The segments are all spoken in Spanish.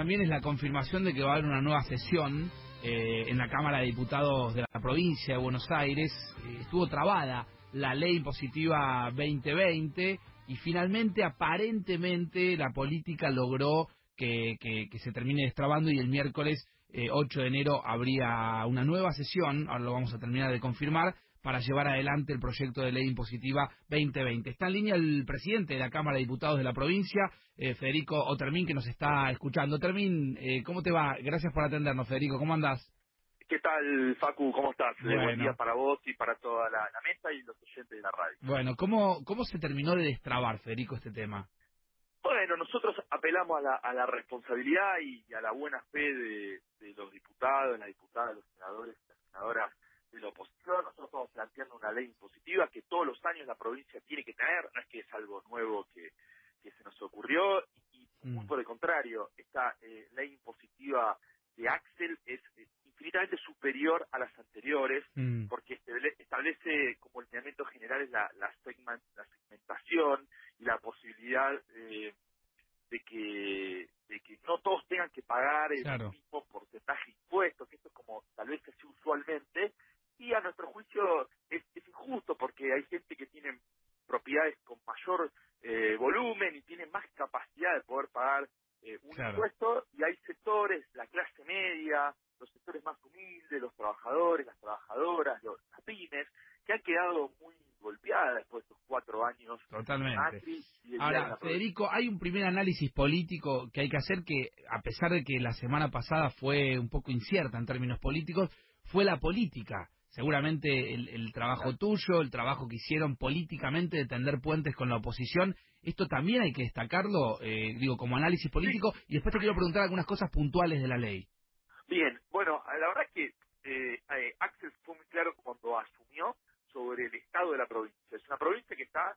También es la confirmación de que va a haber una nueva sesión eh, en la Cámara de Diputados de la provincia de Buenos Aires. Eh, estuvo trabada la ley impositiva 2020 y finalmente, aparentemente, la política logró que, se termine destrabando y el miércoles 8 eh, de enero habría una nueva sesión, ahora lo vamos a terminar de confirmar, para llevar adelante el proyecto de ley impositiva 2020. Está en línea el presidente de la Cámara de Diputados de la provincia, eh, Federico Otermín, que nos está escuchando. Otermín, eh, ¿cómo te va? Gracias por atendernos, Federico. ¿Cómo andás? ¿Qué tal, Facu? ¿Cómo estás? Buen día para vos y para toda la, mesa y los oyentes de la radio. Bueno, ¿cómo, ¿cómo se terminó de destrabar, Federico, este tema? Bueno, nosotros apelamos a la, a la responsabilidad y a la buena fe de, de los diputados, las diputadas, los senadores, las senadoras de la oposición. Nosotros estamos planteando una ley impositiva que todos los años la provincia tiene que tener, no es que es algo nuevo que, que se nos ocurrió, y, muy por el contrario, esta eh, ley impositiva de Axel es, infinitamente superior a las anteriores, mm. porque establece como lineamientos generales la, la, la segmentación y la posibilidad eh, de que de que no todos tengan que pagar el mismo porcentaje de impuestos, que esto es como tal vez se hace usualmente, y a nuestro juicio es, injusto porque hay gente que tiene propiedades con mayor eh, volumen y tiene más capacidad de poder pagar eh, un impuesto y hay sectores, la clase media, los sectores más humildes, los trabajadores, las trabajadoras, los, las pymes, que han quedado muy golpeadas después de estos cuatro años. Totalmente. Ahora, Federico, hay un primer análisis político que hay que hacer que, a pesar de que la semana pasada fue un poco incierta en términos políticos, fue la política seguramente el, trabajo tuyo, el trabajo que hicieron políticamente de tender puentes con la oposición, esto también hay que destacarlo, eh, digo, como análisis político, y después te quiero preguntar algunas cosas puntuales de la ley. Bien, bueno, la verdad es que eh, eh, Axel fue muy claro cuando asumió sobre el estado de la provincia. Es una provincia que está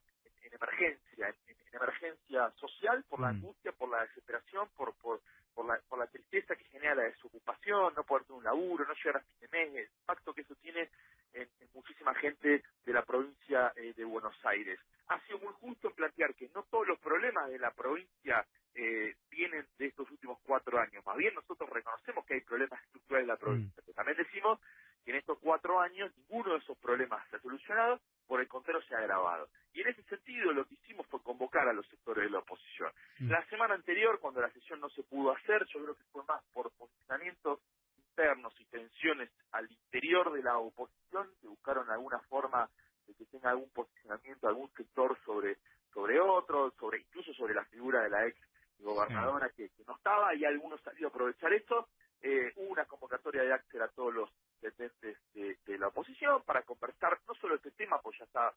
en, emergencia, en, emergencia social por la mm. angustia, por la desesperación, por, por, por, la, por la tristeza que genera la desocupación, no poder tener un laburo, no llegar a fin de mes, el impacto que eso tiene en, muchísima gente de la provincia eh, de Buenos Aires. Ha sido muy justo en plantear que no todos los problemas de la provincia eh, vienen de estos últimos cuatro años. Más bien nosotros reconocemos que hay problemas estructurales en la provincia, mm. pero también decimos que en estos cuatro años ninguno de esos problemas se ha solucionado, por el contrario se ha agravado. Y en ese sentido lo que hicimos fue convocar a los sectores de la oposición. Mm. La semana anterior, cuando la sesión no se pudo hacer, yo creo que fue más por posicionamientos internos y tensiones al interior de la oposición que buscaron alguna forma de que tenga algún posicionamiento algún sector sobre sobre otro, sobre incluso sobre la figura de la ex gobernadora que, no estaba y algunos salió a aprovechar esto. Eh, hubo una convocatoria de Axel a todos los detentes de, la oposición para conversar no solo este tema, pues ya está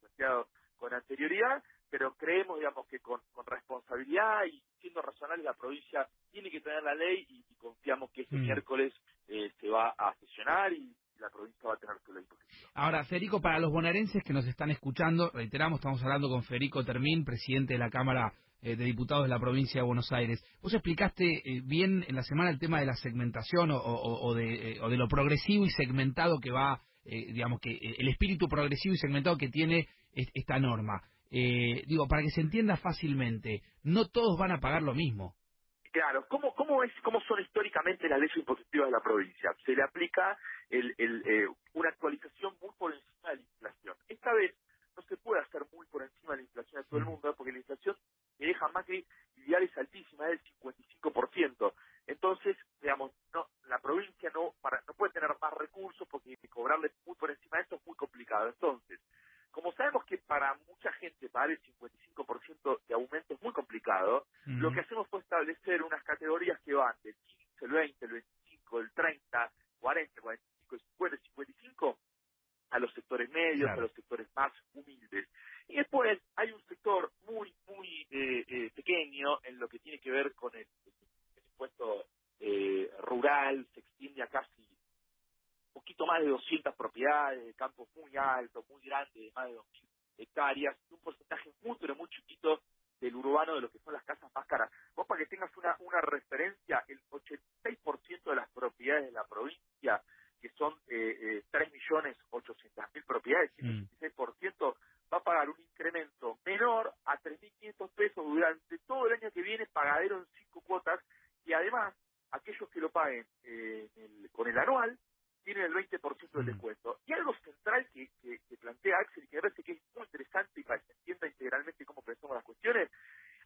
planteado con anterioridad, pero creemos, digamos, que con, y siendo razonable la provincia tiene que tener la ley y, confiamos que este mm. miércoles eh, se va a sesionar y la provincia va a tener su ley Ahora, Federico, para los bonaerenses que nos están escuchando, reiteramos, estamos hablando con Federico Termín, presidente de la Cámara eh, de Diputados de la provincia de Buenos Aires. Vos explicaste eh, bien en la semana el tema de la segmentación o, de, o de lo progresivo y segmentado que va, digamos, que el espíritu progresivo y segmentado que tiene esta norma eh, digo, para que se entienda fácilmente, no todos van a pagar lo mismo. Claro, ¿cómo, cómo, es, cómo son históricamente las leyes impositivas de la provincia? Se le aplica el, el, eh, una actualización muy por encima de la inflación. Esta vez no se puede hacer muy por encima de la inflación de todo el mm. mundo, porque la inflación me deja más que ideales altísima, del 55%. Entonces, digamos, no, la provincia no, para, no puede tener más recursos porque cobrarle muy por encima de esto es muy complicado. Entonces, como sabemos que para mucha gente pagar el 55% de aumento es muy complicado, lo que hacemos fue establecer unas categorías que van del 15, el 20, el 25, el 30, 40, 45, 50, 55 a los sectores medios, a los sectores más humildes. Y después hay un sector muy, muy eh, eh, pequeño en lo que tiene que ver con el, impuesto eh, rural, se extiende a casi poquito más de 200 propiedades, de campos muy altos, muy grandes, de más de 2.000 hectáreas, un porcentaje muy, pero muy chiquito del urbano de lo que son las casas más caras. Vos para que tengas una, una referencia, el 86% de las propiedades de la provincia, que son eh, eh 3.800.000 propiedades, mm. 186% tienen el 20% del mm. descuento. Y algo central que, que, plantea Axel y que me parece que es muy interesante y para que se entienda integralmente cómo pensamos las cuestiones,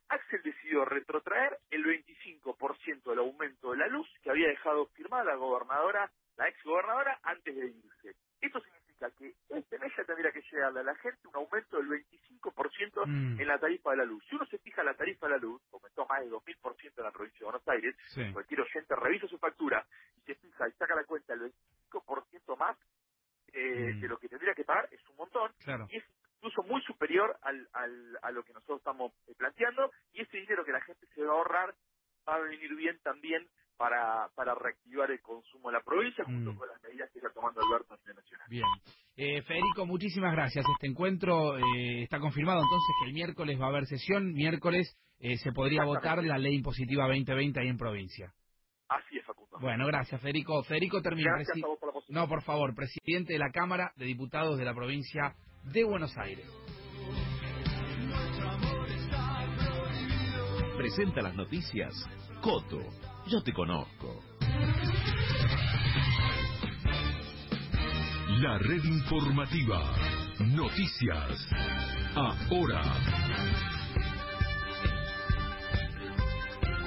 Axel decidió retrotraer el 25% del aumento de la luz que había dejado firmada la gobernadora, la ex gobernadora, antes de irse. Esto significa que este mes ya tendría que llegarle a la gente un aumento del 25% mm. en la tarifa de la luz. Si uno se fija la tarifa de la luz, aumentó más de 2.000% en la provincia de Buenos Aires, cualquier oyente revisa su factura y se fija y saca la cuenta del 25% más eh, mm. De que pagar, es un montón. Y es incluso muy superior al, al, a lo que nosotros estamos eh, planteando y ese dinero que la gente se va a ahorrar va a venir bien también para, para reactivar el consumo en la provincia junto mm. con las medidas que está tomando Alberto a nivel nacional. Bien. Eh, Federico, muchísimas gracias. Este encuentro eh, está confirmado entonces que el miércoles va a haber sesión. Miércoles eh, se podría votar la ley impositiva 2020 ahí en provincia. Así es. Bueno, gracias, Federico. Federico termina. Gracias a vos por la no, por favor, presidente de la Cámara de Diputados de la provincia de Buenos Aires. Presenta las noticias Coto. Yo te conozco. La red informativa. Noticias. Ahora.